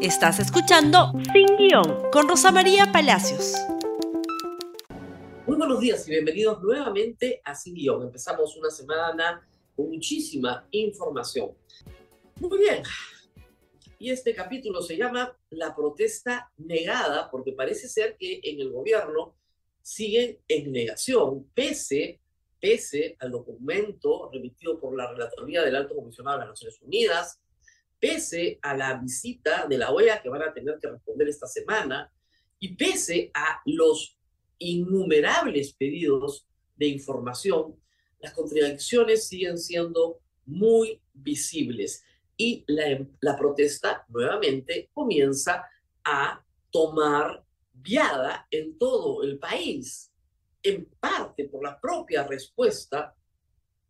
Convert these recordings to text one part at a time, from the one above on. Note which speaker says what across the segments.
Speaker 1: Estás escuchando Sin Guión con Rosa María Palacios.
Speaker 2: Muy buenos días y bienvenidos nuevamente a Sin Guión. Empezamos una semana con muchísima información. Muy bien. Y este capítulo se llama La protesta negada, porque parece ser que en el gobierno siguen en negación, pese, pese al documento remitido por la Relatoría del Alto Comisionado de las Naciones Unidas, pese a la visita de la OEA que van a tener que responder esta semana y pese a los innumerables pedidos de información, las contradicciones siguen siendo muy visibles y la, la protesta nuevamente comienza a tomar viada en todo el país, en parte por la propia respuesta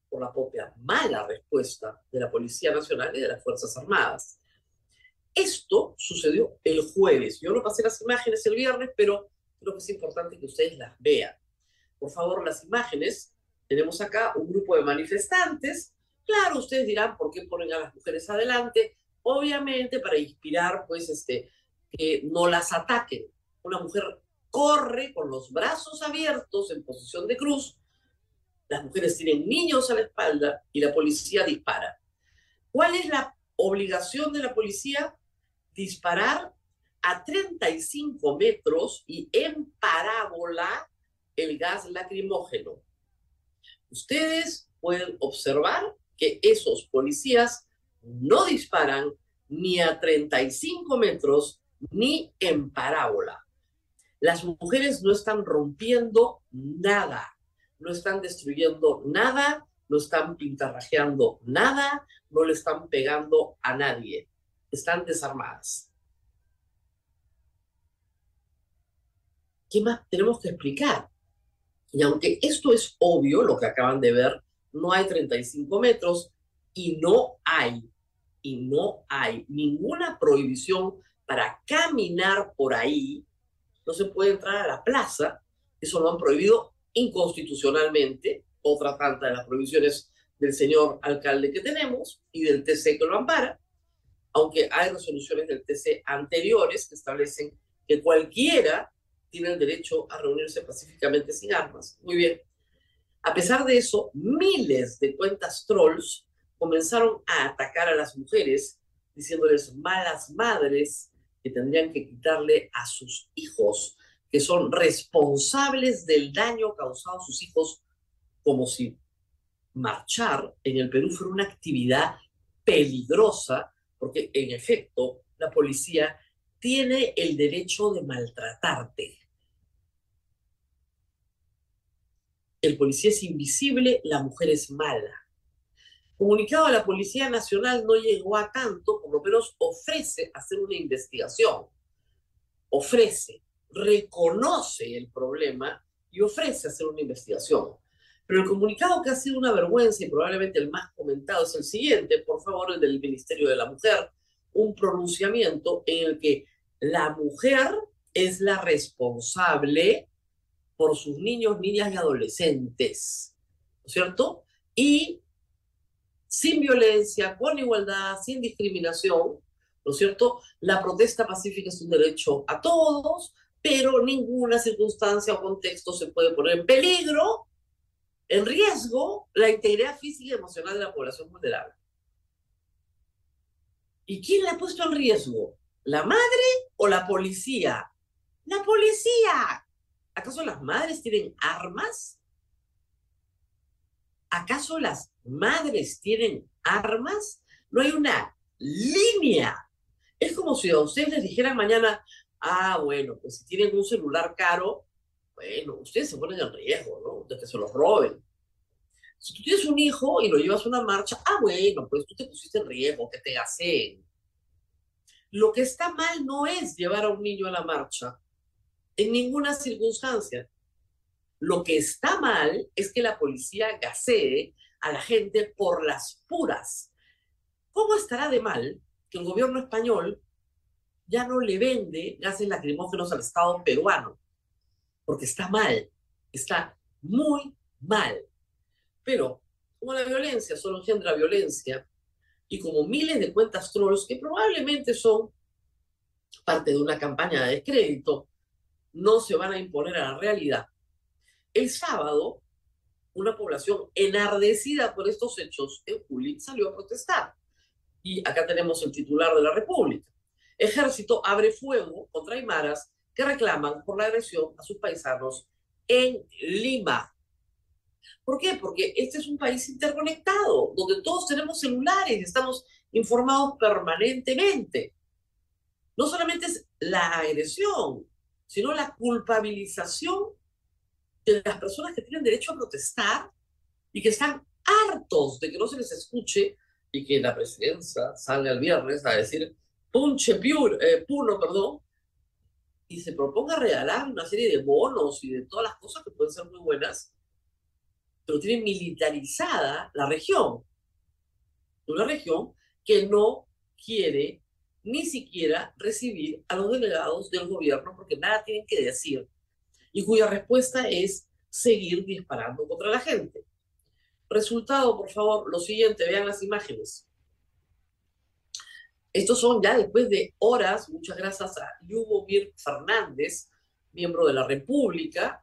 Speaker 2: por la propia mala respuesta de la Policía Nacional y de las Fuerzas Armadas. Esto sucedió el jueves. Yo no pasé las imágenes el viernes, pero creo que es importante que ustedes las vean. Por favor, las imágenes. Tenemos acá un grupo de manifestantes. Claro, ustedes dirán por qué ponen a las mujeres adelante. Obviamente para inspirar, pues, este, que no las ataquen. Una mujer corre con los brazos abiertos en posición de cruz las mujeres tienen niños a la espalda y la policía dispara. ¿Cuál es la obligación de la policía? Disparar a 35 metros y en parábola el gas lacrimógeno. Ustedes pueden observar que esos policías no disparan ni a 35 metros ni en parábola. Las mujeres no están rompiendo nada no están destruyendo nada, no están pintarrajeando nada, no le están pegando a nadie, están desarmadas. ¿Qué más tenemos que explicar? Y aunque esto es obvio, lo que acaban de ver, no hay 35 metros y no hay, y no hay ninguna prohibición para caminar por ahí, no se puede entrar a la plaza, eso lo han prohibido inconstitucionalmente, otra tanta de las provisiones del señor alcalde que tenemos y del TC que lo ampara, aunque hay resoluciones del TC anteriores que establecen que cualquiera tiene el derecho a reunirse pacíficamente sin armas. Muy bien. A pesar de eso, miles de cuentas trolls comenzaron a atacar a las mujeres, diciéndoles malas madres que tendrían que quitarle a sus hijos que son responsables del daño causado a sus hijos, como si marchar en el Perú fuera una actividad peligrosa, porque en efecto la policía tiene el derecho de maltratarte. El policía es invisible, la mujer es mala. Comunicado a la Policía Nacional no llegó a tanto, por lo menos ofrece hacer una investigación. Ofrece reconoce el problema y ofrece hacer una investigación. Pero el comunicado que ha sido una vergüenza y probablemente el más comentado es el siguiente, por favor, el del Ministerio de la Mujer, un pronunciamiento en el que la mujer es la responsable por sus niños, niñas y adolescentes, ¿no es cierto? Y sin violencia, con igualdad, sin discriminación, ¿no es cierto? La protesta pacífica es un derecho a todos, pero ninguna circunstancia o contexto se puede poner en peligro, en riesgo, la integridad física y emocional de la población vulnerable. ¿Y quién la ha puesto en riesgo? ¿La madre o la policía? La policía. ¿Acaso las madres tienen armas? ¿Acaso las madres tienen armas? No hay una línea. Es como si a ustedes les dijeran mañana, Ah, bueno, pues si tienen un celular caro, bueno, ustedes se ponen en riesgo, ¿no? De que se los roben. Si tú tienes un hijo y lo llevas a una marcha, ah, bueno, pues tú te pusiste en riesgo, que te gaseen. Lo que está mal no es llevar a un niño a la marcha, en ninguna circunstancia. Lo que está mal es que la policía gasee a la gente por las puras. ¿Cómo estará de mal que el gobierno español ya no le vende gases lacrimógenos al Estado peruano, porque está mal, está muy mal. Pero como la violencia solo engendra violencia, y como miles de cuentas trolls que probablemente son parte de una campaña de descrédito, no se van a imponer a la realidad. El sábado, una población enardecida por estos hechos en Juli salió a protestar. Y acá tenemos el titular de la República. Ejército abre fuego contra Aymaras que reclaman por la agresión a sus paisanos en Lima. ¿Por qué? Porque este es un país interconectado, donde todos tenemos celulares y estamos informados permanentemente. No solamente es la agresión, sino la culpabilización de las personas que tienen derecho a protestar y que están hartos de que no se les escuche y que la presidencia salga el viernes a decir punche pure, eh, puro, perdón, y se proponga regalar una serie de bonos y de todas las cosas que pueden ser muy buenas, pero tiene militarizada la región. Una región que no quiere ni siquiera recibir a los delegados del gobierno porque nada tienen que decir y cuya respuesta es seguir disparando contra la gente. Resultado, por favor, lo siguiente, vean las imágenes. Estos son ya después de horas, muchas gracias a Mir Fernández, miembro de la República,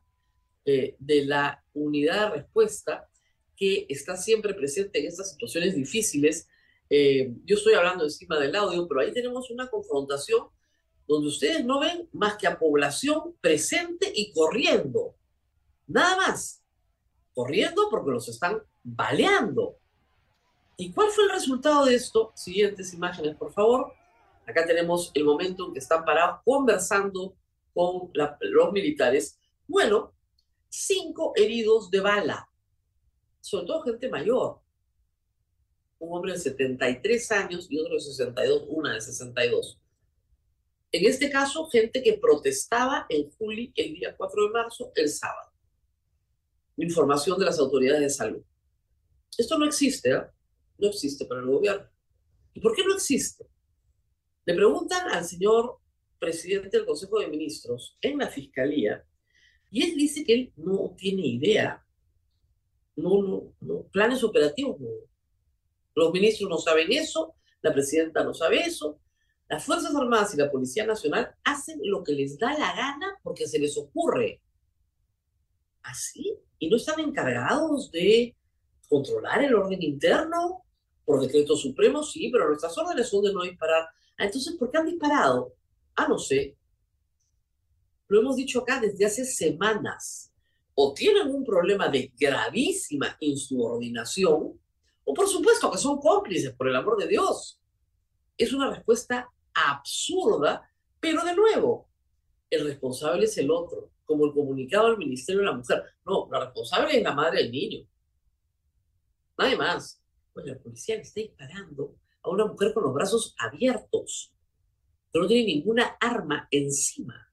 Speaker 2: eh, de la Unidad de Respuesta, que está siempre presente en estas situaciones difíciles. Eh, yo estoy hablando encima del audio, pero ahí tenemos una confrontación donde ustedes no ven más que a población presente y corriendo. Nada más. Corriendo porque los están baleando. ¿Y cuál fue el resultado de esto? Siguientes imágenes, por favor. Acá tenemos el momento en que están parados conversando con los militares. Bueno, cinco heridos de bala, sobre todo gente mayor. Un hombre de 73 años y otro de 62, una de 62. En este caso, gente que protestaba en Juli el día 4 de marzo, el sábado. Información de las autoridades de salud. Esto no existe, ¿eh? No existe para el gobierno. ¿Y por qué no existe? Le preguntan al señor presidente del Consejo de Ministros en la Fiscalía y él dice que él no tiene idea. No, no, no. Planes operativos no. Los ministros no saben eso, la presidenta no sabe eso. Las Fuerzas Armadas y la Policía Nacional hacen lo que les da la gana porque se les ocurre. ¿Así? ¿Y no están encargados de controlar el orden interno? Por decreto supremo, sí, pero nuestras órdenes son de no disparar. Ah, entonces, ¿por qué han disparado? Ah, no sé. Lo hemos dicho acá desde hace semanas. O tienen un problema de gravísima insubordinación, o por supuesto que son cómplices, por el amor de Dios. Es una respuesta absurda, pero de nuevo, el responsable es el otro, como el comunicado del Ministerio de la Mujer. No, la responsable es la madre del niño. Nadie más. Pues la policía le está disparando a una mujer con los brazos abiertos, que no tiene ninguna arma encima.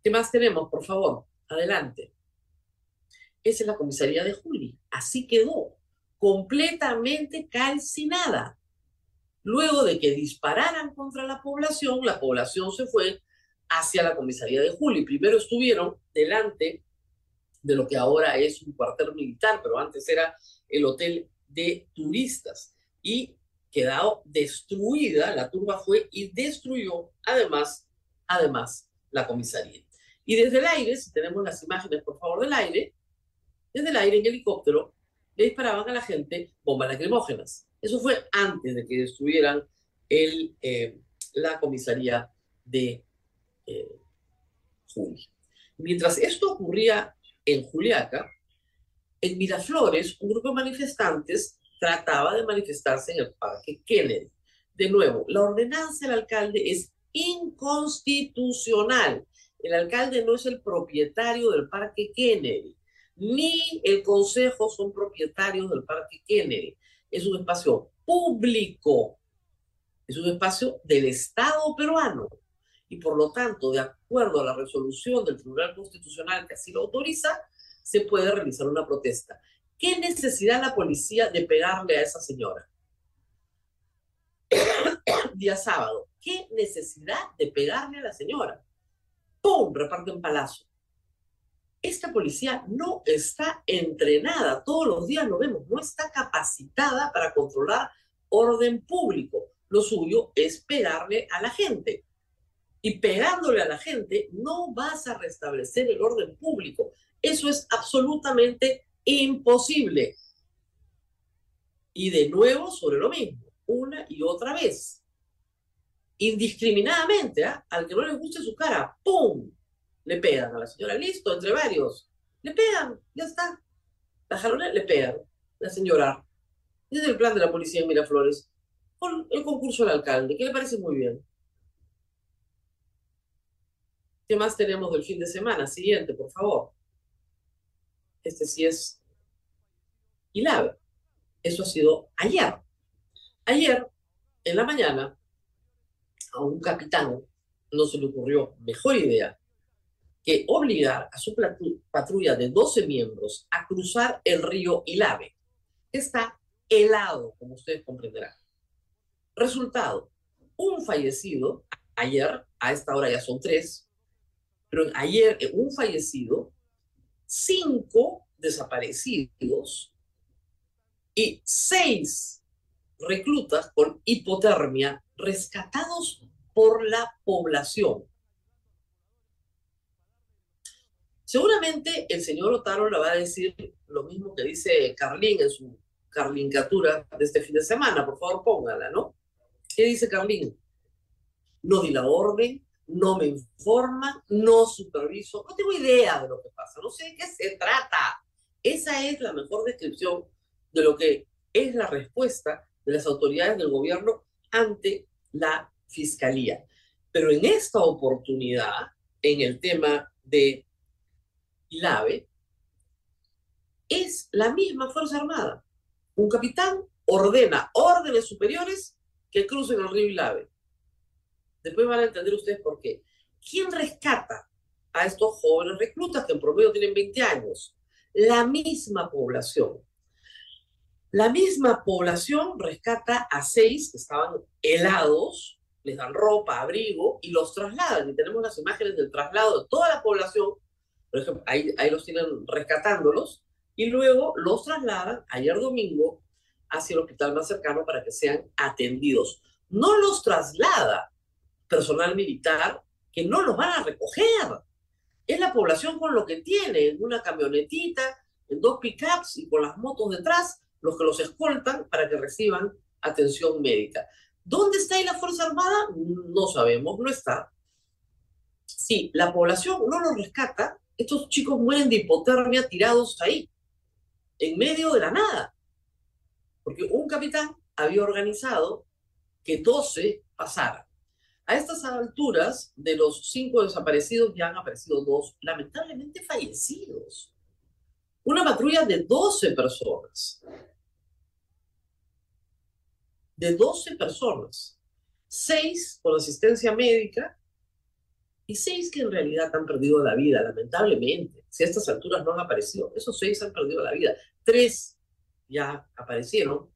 Speaker 2: ¿Qué más tenemos, por favor? Adelante. Esa es la comisaría de Juli. Así quedó, completamente calcinada. Luego de que dispararan contra la población, la población se fue hacia la comisaría de Juli. Primero estuvieron delante de lo que ahora es un cuartel militar, pero antes era el hotel de turistas. Y quedado destruida, la turba fue y destruyó además, además la comisaría. Y desde el aire, si tenemos las imágenes por favor del aire, desde el aire en helicóptero le disparaban a la gente bombas lacrimógenas. Eso fue antes de que destruyeran el, eh, la comisaría de eh, Mientras esto ocurría en Juliaca, en Miraflores, un grupo de manifestantes trataba de manifestarse en el Parque Kennedy. De nuevo, la ordenanza del alcalde es inconstitucional. El alcalde no es el propietario del Parque Kennedy, ni el consejo son propietarios del Parque Kennedy. Es un espacio público, es un espacio del Estado peruano y por lo tanto, de acuerdo a la resolución del Tribunal Constitucional que así lo autoriza, se puede realizar una protesta. ¿Qué necesidad la policía de pegarle a esa señora? Día sábado. ¿Qué necesidad de pegarle a la señora? ¡Pum! Reparten palazo. Esta policía no está entrenada, todos los días lo vemos, no está capacitada para controlar orden público. lo suyo es pegarle a la gente. Y pegándole a la gente no vas a restablecer el orden público. Eso es absolutamente imposible. Y de nuevo sobre lo mismo, una y otra vez. Indiscriminadamente, ¿ah? al que no le guste su cara, ¡pum! Le pegan a la señora, listo, entre varios. Le pegan, ya está. La jalona le pegan, hacen llorar. Ese es el plan de la policía en Miraflores. Con el concurso del alcalde, que le parece muy bien. ¿Qué más tenemos del fin de semana? Siguiente, por favor. Este sí es Ilave. Eso ha sido ayer. Ayer, en la mañana, a un capitán no se le ocurrió mejor idea que obligar a su patrulla de 12 miembros a cruzar el río Ilave. Está helado, como ustedes comprenderán. Resultado, un fallecido, ayer, a esta hora ya son tres, pero ayer eh, un fallecido, cinco desaparecidos y seis reclutas con hipotermia rescatados por la población. Seguramente el señor Otaro le va a decir lo mismo que dice Carlín en su carlincatura de este fin de semana. Por favor, póngala, ¿no? ¿Qué dice Carlín? No di la orden, no me informa, no superviso, no tengo idea de lo que pasa, no sé de qué se trata. Esa es la mejor descripción de lo que es la respuesta de las autoridades del gobierno ante la fiscalía. Pero en esta oportunidad, en el tema de Ilave, es la misma Fuerza Armada. Un capitán ordena órdenes superiores que crucen el río Ilave. Después van a entender ustedes por qué. ¿Quién rescata a estos jóvenes reclutas que en promedio tienen 20 años? La misma población. La misma población rescata a seis que estaban helados, les dan ropa, abrigo y los trasladan. Y tenemos las imágenes del traslado de toda la población por ejemplo, ahí, ahí los tienen rescatándolos y luego los trasladan ayer domingo hacia el hospital más cercano para que sean atendidos. No los traslada personal militar que no los van a recoger. Es la población con lo que tiene, en una camionetita, en dos pickups y con las motos detrás, los que los escoltan para que reciban atención médica. ¿Dónde está ahí la Fuerza Armada? No sabemos, no está. Si la población no los rescata, estos chicos mueren de hipotermia tirados ahí, en medio de la nada. Porque un capitán había organizado que 12 pasaran. A estas alturas, de los cinco desaparecidos ya han aparecido dos, lamentablemente fallecidos. Una patrulla de 12 personas. De 12 personas. Seis con asistencia médica y seis que en realidad han perdido la vida, lamentablemente. Si a estas alturas no han aparecido, esos seis han perdido la vida. Tres ya aparecieron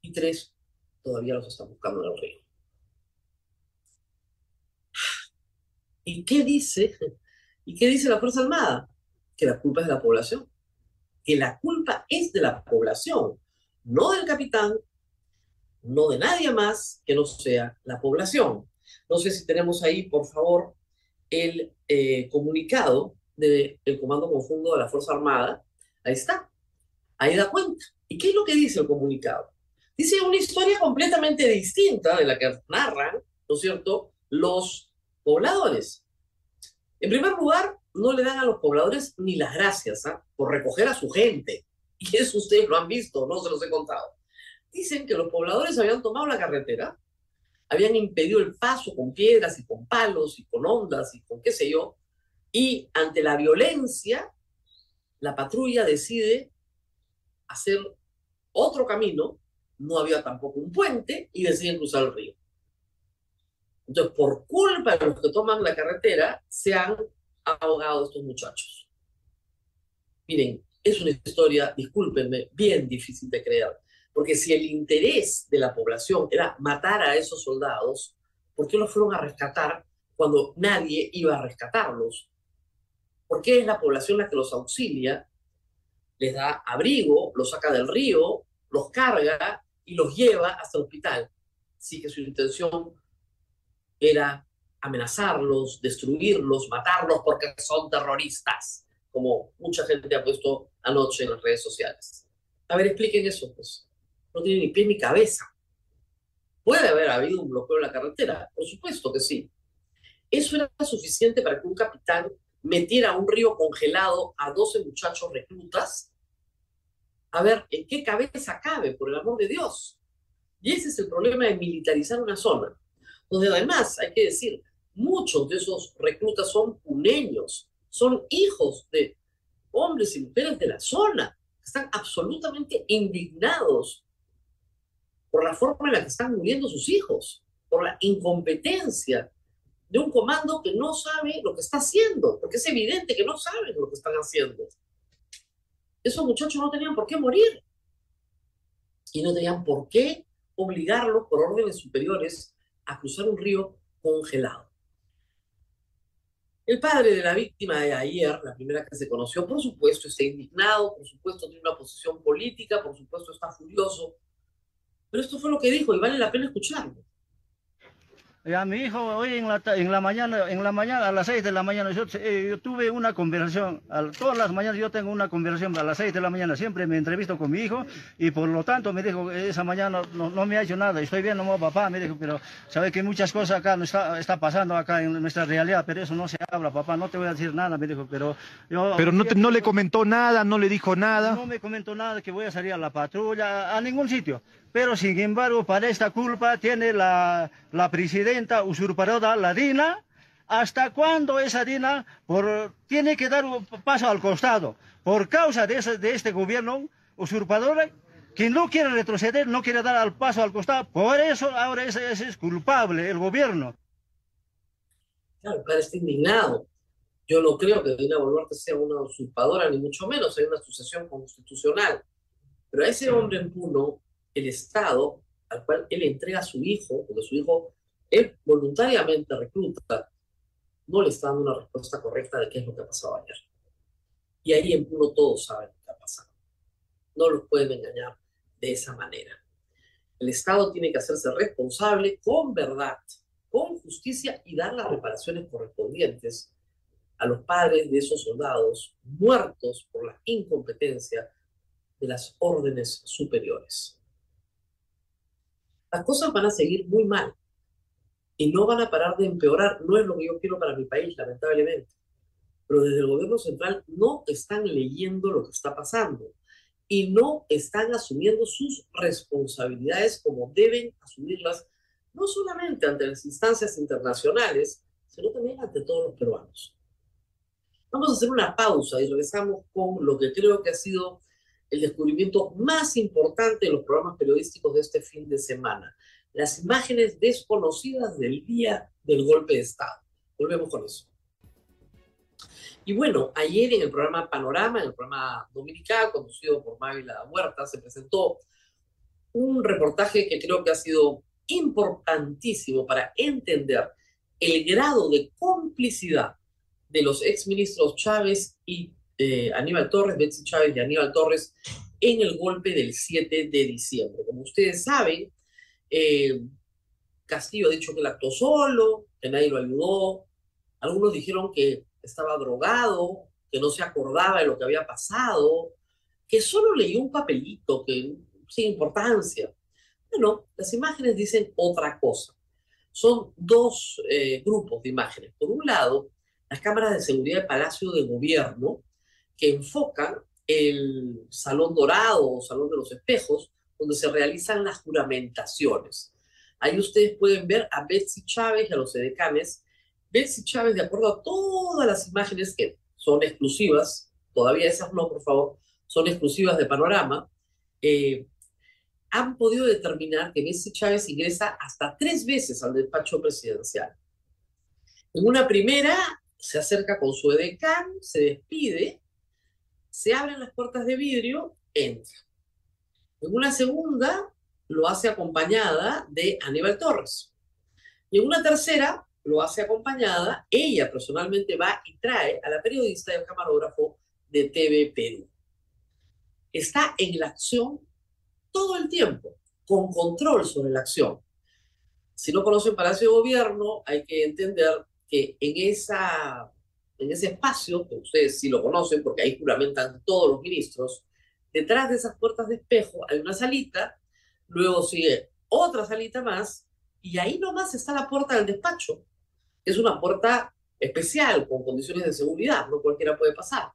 Speaker 2: y tres todavía los están buscando en el río. ¿Y qué dice? ¿Y qué dice la Fuerza Armada? Que la culpa es de la población. Que la culpa es de la población, no del capitán, no de nadie más que no sea la población. No sé si tenemos ahí, por favor, el eh, comunicado del Comando Conjunto de la Fuerza Armada. Ahí está. Ahí da cuenta. ¿Y qué es lo que dice el comunicado? Dice una historia completamente distinta de la que narran, ¿no es cierto?, los pobladores. En primer lugar, no le dan a los pobladores ni las gracias ¿ah? por recoger a su gente. Y eso ustedes lo han visto, no se los he contado. Dicen que los pobladores habían tomado la carretera, habían impedido el paso con piedras y con palos y con ondas y con qué sé yo, y ante la violencia, la patrulla decide hacer otro camino, no había tampoco un puente, y deciden cruzar el río. Entonces, por culpa de los que toman la carretera, se han ahogado estos muchachos. Miren, es una historia, discúlpenme, bien difícil de creer. Porque si el interés de la población era matar a esos soldados, ¿por qué los fueron a rescatar cuando nadie iba a rescatarlos? ¿Por qué es la población la que los auxilia, les da abrigo, los saca del río, los carga y los lleva hasta el hospital? si que su intención era amenazarlos, destruirlos, matarlos porque son terroristas, como mucha gente ha puesto anoche en las redes sociales. A ver, expliquen eso, pues. No tiene ni pie ni cabeza. ¿Puede haber habido un bloqueo en la carretera? Por supuesto que sí. Eso era suficiente para que un capitán metiera a un río congelado a 12 muchachos reclutas. A ver, ¿en qué cabeza cabe, por el amor de Dios? Y ese es el problema de militarizar una zona, donde además, hay que decir, muchos de esos reclutas son puneños, son hijos de hombres y mujeres de la zona, están absolutamente indignados por la forma en la que están muriendo sus hijos, por la incompetencia de un comando que no sabe lo que está haciendo, porque es evidente que no saben lo que están haciendo. Esos muchachos no tenían por qué morir y no tenían por qué obligarlos por órdenes superiores a cruzar un río congelado. El padre de la víctima de ayer, la primera que se conoció, por supuesto está indignado, por supuesto tiene una posición política, por supuesto está furioso, pero esto fue lo que dijo y vale la pena escucharlo.
Speaker 3: Ya, mi hijo, hoy en la, en la mañana, en la mañana, a las 6 de la mañana, yo, eh, yo tuve una conversación, todas las mañanas yo tengo una conversación a las 6 de la mañana, siempre me entrevisto con mi hijo y por lo tanto me dijo, esa mañana no, no me ha hecho nada, estoy bien, no papá, me dijo, pero sabe que muchas cosas acá no está, está pasando acá en nuestra realidad, pero eso no se habla, papá, no te voy a decir nada, me dijo, pero yo...
Speaker 4: Pero no, no le comentó nada, no le dijo nada.
Speaker 3: No me comentó nada, que voy a salir a la patrulla, a ningún sitio. Pero sin embargo, para esta culpa tiene la, la presidenta usurpadora, la DINA. ¿Hasta cuándo esa DINA por, tiene que dar un paso al costado? Por causa de, ese, de este gobierno usurpador, que no quiere retroceder, no quiere dar el paso al costado. Por eso ahora ese, ese es culpable, el gobierno.
Speaker 2: Claro, está indignado. Yo no creo que Dina Boluarte sea una usurpadora, ni mucho menos, hay una sucesión constitucional. Pero a ese hombre en Puno el Estado al cual él entrega a su hijo, porque su hijo, él voluntariamente recluta, no le está dando una respuesta correcta de qué es lo que ha pasado ayer. Y ahí en Puno todos saben lo que ha pasado. No los pueden engañar de esa manera. El Estado tiene que hacerse responsable con verdad, con justicia y dar las reparaciones correspondientes a los padres de esos soldados muertos por la incompetencia de las órdenes superiores las cosas van a seguir muy mal y no van a parar de empeorar. No es lo que yo quiero para mi país, lamentablemente. Pero desde el gobierno central no están leyendo lo que está pasando y no están asumiendo sus responsabilidades como deben asumirlas, no solamente ante las instancias internacionales, sino también ante todos los peruanos. Vamos a hacer una pausa y regresamos con lo que creo que ha sido el descubrimiento más importante de los programas periodísticos de este fin de semana, las imágenes desconocidas del día del golpe de Estado. Volvemos con eso. Y bueno, ayer en el programa Panorama, en el programa dominical, conducido por Mávila Huerta, se presentó un reportaje que creo que ha sido importantísimo para entender el grado de complicidad de los exministros Chávez y eh, Aníbal Torres, Betsy Chávez y Aníbal Torres en el golpe del 7 de diciembre. Como ustedes saben, eh, Castillo ha dicho que él actuó solo, que nadie lo ayudó. Algunos dijeron que estaba drogado, que no se acordaba de lo que había pasado, que solo leyó un papelito, que sin importancia. Bueno, las imágenes dicen otra cosa. Son dos eh, grupos de imágenes. Por un lado, las cámaras de seguridad del Palacio de Gobierno, que enfocan el Salón Dorado o Salón de los Espejos, donde se realizan las juramentaciones. Ahí ustedes pueden ver a Betsy Chávez y a los edecanes. Betsy Chávez, de acuerdo a todas las imágenes que son exclusivas, todavía esas no, por favor, son exclusivas de Panorama, eh, han podido determinar que Betsy Chávez ingresa hasta tres veces al despacho presidencial. En una primera, se acerca con su edecán, se despide, se abren las puertas de vidrio, entra. En una segunda lo hace acompañada de Aníbal Torres. Y en una tercera lo hace acompañada, ella personalmente va y trae a la periodista y al camarógrafo de TV Perú. Está en la acción todo el tiempo, con control sobre la acción. Si no conocen Palacio de Gobierno, hay que entender que en, esa, en ese espacio, que ustedes sí lo conocen porque ahí juramentan todos los ministros, detrás de esas puertas de espejo hay una salita, luego sigue otra salita más, y ahí nomás está la puerta del despacho. Es una puerta especial, con condiciones de seguridad, no cualquiera puede pasar.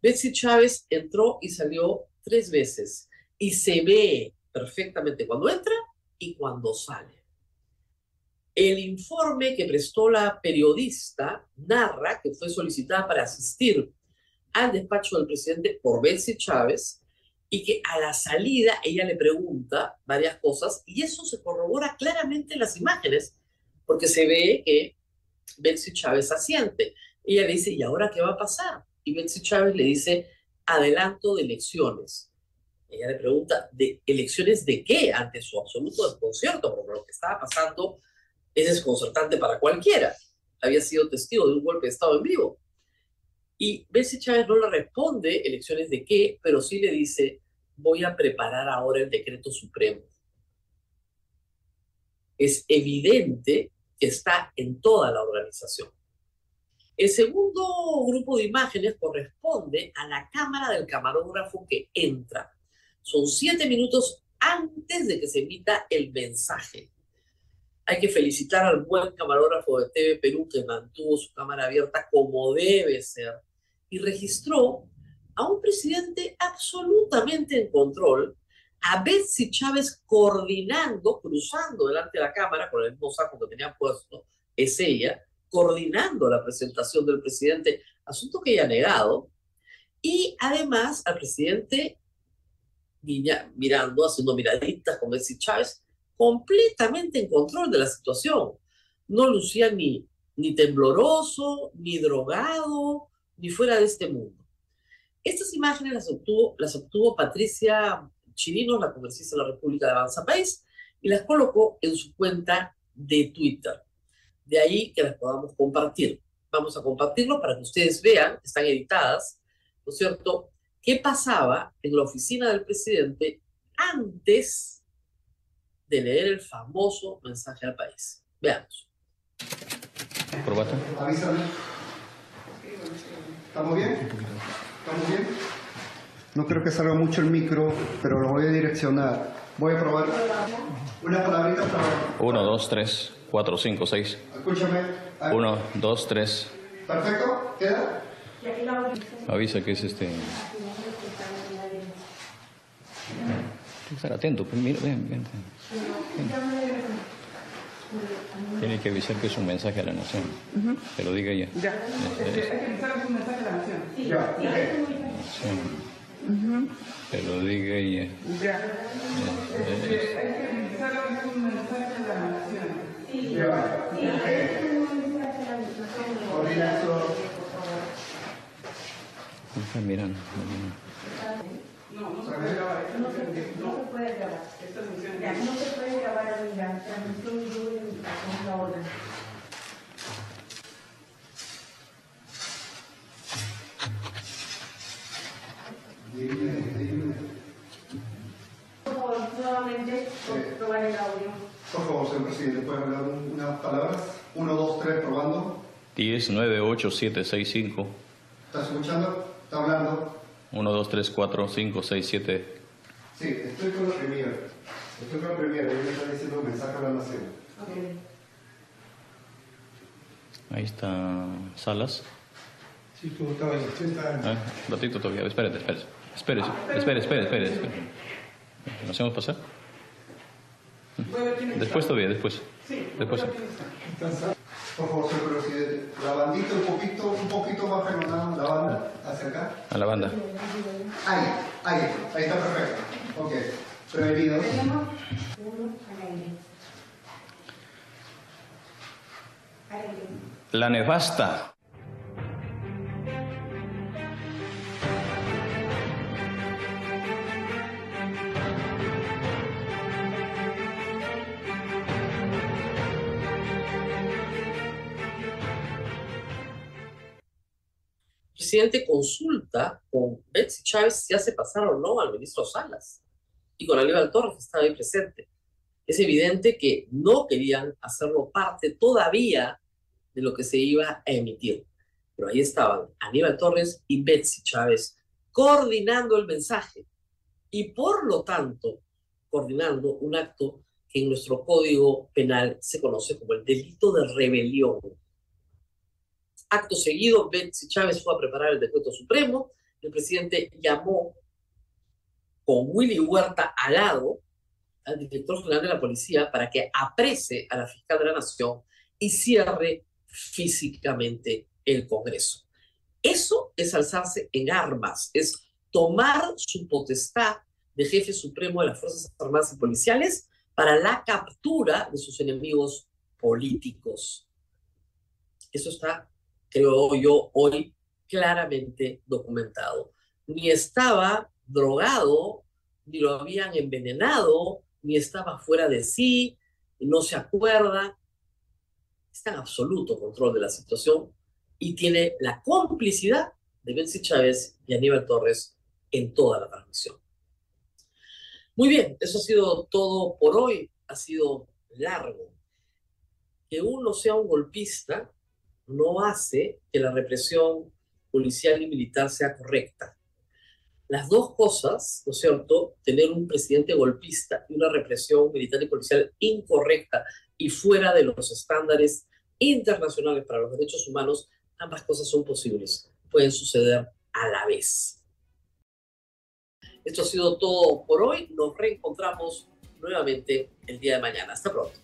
Speaker 2: Betsy Chávez entró y salió tres veces, y se ve perfectamente cuando entra y cuando sale. El informe que prestó la periodista narra que fue solicitada para asistir al despacho del presidente por Betsy Chávez y que a la salida ella le pregunta varias cosas y eso se corrobora claramente en las imágenes porque se ve que Betsy Chávez asiente. Ella le dice, ¿y ahora qué va a pasar? Y Betsy Chávez le dice, adelanto de elecciones. Ella le pregunta, ¿de elecciones de qué? Ante su absoluto desconcierto, porque lo que estaba pasando es desconcertante para cualquiera. Había sido testigo de un golpe de Estado en vivo. Y Bessie Chávez no le responde elecciones de qué, pero sí le dice, voy a preparar ahora el decreto supremo. Es evidente que está en toda la organización. El segundo grupo de imágenes corresponde a la cámara del camarógrafo que entra. Son siete minutos antes de que se emita el mensaje. Hay que felicitar al buen camarógrafo de TV Perú que mantuvo su cámara abierta como debe ser y registró a un presidente absolutamente en control, a Betsy Chávez coordinando, cruzando delante de la cámara con el mismo saco que tenía puesto, es ella, coordinando la presentación del presidente, asunto que ella ha negado, y además al presidente mirando, haciendo miraditas con Betsy Chávez, completamente en control de la situación. No lucía ni, ni tembloroso, ni drogado, ni fuera de este mundo. Estas imágenes las obtuvo, las obtuvo Patricia Chirinos, la congresista de la República de Avanza País, y las colocó en su cuenta de Twitter. De ahí que las podamos compartir. Vamos a compartirlo para que ustedes vean, están editadas, ¿no es cierto?, qué pasaba en la oficina del presidente antes de leer el famoso mensaje al país. Veamos.
Speaker 5: ¿Probaste?
Speaker 6: Avísame. ¿Estamos bien? ¿Estamos bien? No creo que salga mucho el micro, pero lo voy a direccionar. Voy a probar una palabrita para...
Speaker 5: Uno, dos, tres, cuatro, cinco, seis.
Speaker 6: Escúchame.
Speaker 5: Uno, dos, tres.
Speaker 6: ¿Perfecto? ¿Queda?
Speaker 5: Avisa que es este. Tienes que estar atento. pues, Mira, ven, ven. ven. Tiene que avisar que es un mensaje a la nación. Que lo diga ella.
Speaker 6: Ya, ok.
Speaker 5: Nación. Que lo diga ella. Es- es-
Speaker 6: Ya. Ok. Coordina eso.
Speaker 5: Está mirando.
Speaker 7: Nuevamente, probar el audio.
Speaker 6: Por favor, señor presidente, ¿puede hablar un- unas palabras? Uno, dos, tres, probando.
Speaker 5: 10, 9, 8, 7, 6, 5.
Speaker 6: ¿Estás escuchando? ¿Está hablando?
Speaker 5: 1, 2, 3, 4, 5, 6, 7.
Speaker 6: Sí, estoy con la Premier. Estoy con la Premier. Ella me está diciendo un mensaje a la nación.
Speaker 5: Ahí está Salas.
Speaker 6: Sí, tú estabas
Speaker 5: Ah, un ratito todavía. Espérate, espérate. Espérese, espere, espere, espere. espere. ¿Lo hacemos pasar? Después todavía, después. Después.
Speaker 6: Por favor, señor presidente. La bandita un poquito, un poquito más relonada, la banda, hacia acá.
Speaker 5: A la banda.
Speaker 6: Ahí, ahí, ahí está perfecto. Ok. Prevenidos.
Speaker 7: Tenemos uno al aire.
Speaker 5: La nefasta.
Speaker 2: Presidente consulta con Betsy Chávez si hace pasar o no al ministro Salas y con Aníbal Torres, que estaba ahí presente. Es evidente que no querían hacerlo parte todavía de lo que se iba a emitir. Pero ahí estaban Aníbal Torres y Betsy Chávez coordinando el mensaje y por lo tanto coordinando un acto que en nuestro código penal se conoce como el delito de rebelión. Acto seguido, Betsy Chávez fue a preparar el decreto supremo, el presidente llamó con Willy Huerta al lado al director general de la policía para que aprese a la fiscal de la nación y cierre físicamente el Congreso. Eso es alzarse en armas, es tomar su potestad de jefe supremo de las Fuerzas Armadas y Policiales para la captura de sus enemigos políticos. Eso está, creo yo, hoy claramente documentado. Ni estaba drogado, ni lo habían envenenado, ni estaba fuera de sí, no se acuerda. Está en absoluto control de la situación y tiene la complicidad de Betsy Chávez y Aníbal Torres en toda la transmisión. Muy bien, eso ha sido todo por hoy. Ha sido largo. Que uno sea un golpista no hace que la represión policial y militar sea correcta. Las dos cosas, ¿no es cierto? Tener un presidente golpista y una represión militar y policial incorrecta y fuera de los estándares internacionales para los derechos humanos, ambas cosas son posibles, pueden suceder a la vez. Esto ha sido todo por hoy. Nos reencontramos nuevamente el día de mañana. Hasta pronto.